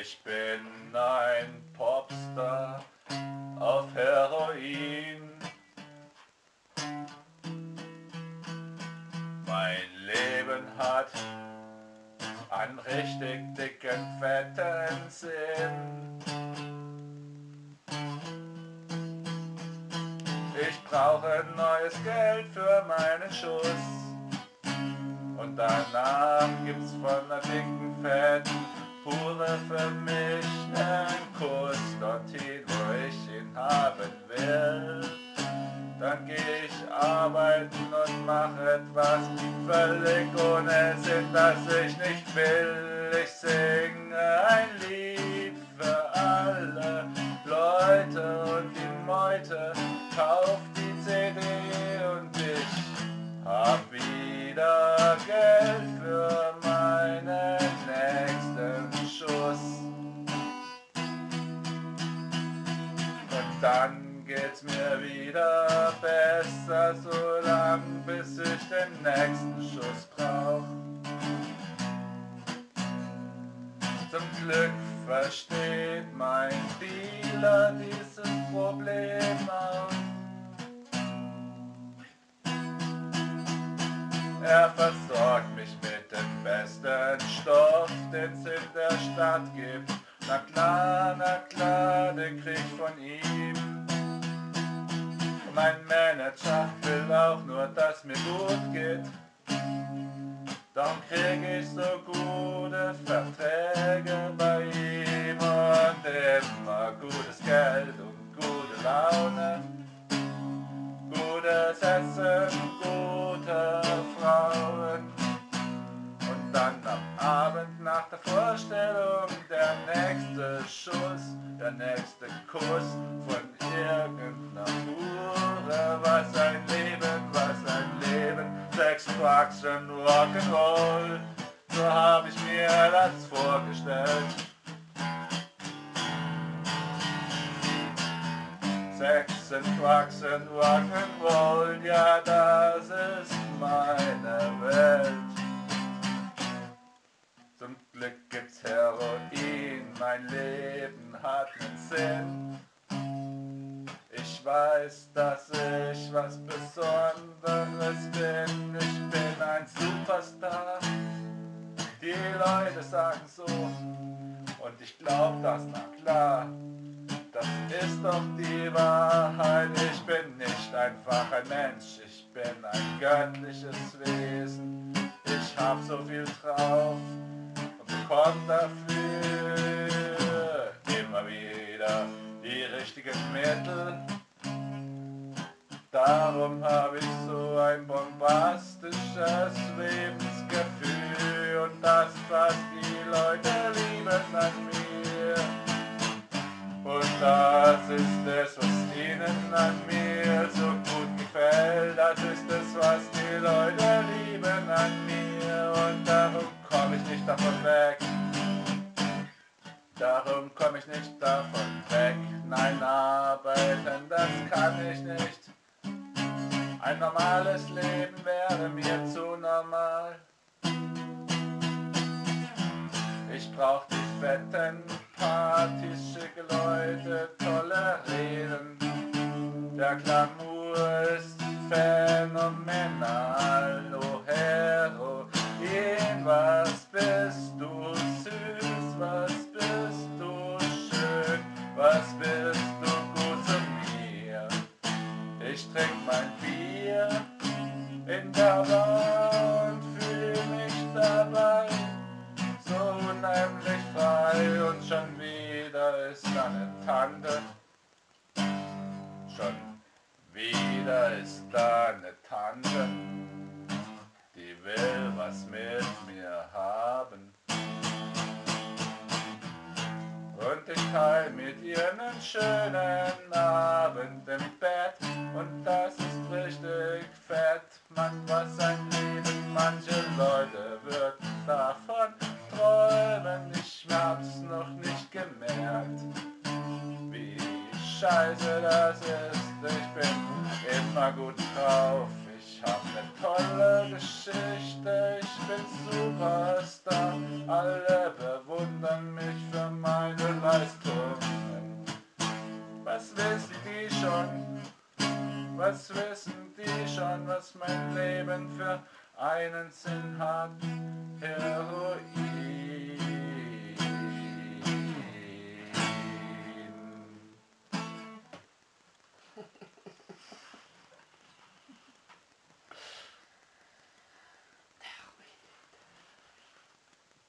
Ich bin ein Popstar auf Heroin. Mein Leben hat einen richtig dicken, fetten Sinn. Ich brauche neues Geld für meinen Schuss. Und danach gibt's von der dicken, fetten Hure für mich nen Kuss dorthin, wo ich ihn haben will. Dann geh ich arbeiten und mach etwas völlig ohne Sinn, das ich nicht will. Mir wieder besser, so lang bis ich den nächsten Schuss brauch. Zum Glück versteht mein Dealer dieses Problem auch. Er versorgt mich mit dem besten Stoff, den's in der Stadt gibt. Na klar, na klar, den krieg ich von ihm. Mein Manager will auch nur, dass mir gut geht. Darum krieg ich so gute Verträge bei ihm und immer gutes Geld und gute Laune. Gutes Essen, gute Frauen. Und dann am Abend nach der Vorstellung der nächste Schuss, der nächste Kuss von Und Rock'n'Roll. So hab ich mir das vorgestellt. Sex and Drugs and Rock'n'Roll, ja das ist meine Welt. Zum Glück gibt's Heroin, mein Leben hat nen Sinn. Weiß, dass ich was Besonderes bin, ich bin ein Superstar. Die Leute sagen so, und ich glaub das, na klar. Das ist doch die Wahrheit, ich bin nicht einfach ein Mensch, ich bin ein göttliches Wesen. Ich hab so viel drauf und bekomm dafür immer wieder die richtigen Mittel. Darum hab ich so ein bombastisches Lebensgefühl und das, was die Leute lieben an mir. Und das ist es, was ihnen an mir so gut gefällt. Das ist es, was die Leute lieben an mir. Und darum komm ich nicht davon weg. Darum komm ich nicht davon weg. Nein, arbeiten, das kann ich nicht. Ein normales Leben wäre mir zu normal. Ich brauch die fetten Partys, schicke Leute, tolle Reden. Der Glamour ist phänomenal. Oh Heroin, was bist du süß, was schon wieder ist da eine Tante. Schon wieder ist da eine Tante, die will was mit mir haben. Und ich teil mit ihr einen schönen Abend im Bett hab's noch nicht gemerkt, wie scheiße das ist. Ich bin immer gut drauf, ich hab ne tolle Geschichte, ich bin Superstar. Alle bewundern mich für meine Leistungen. Was wissen die schon? Was wissen die schon, was mein Leben für einen Sinn hat? Heroin.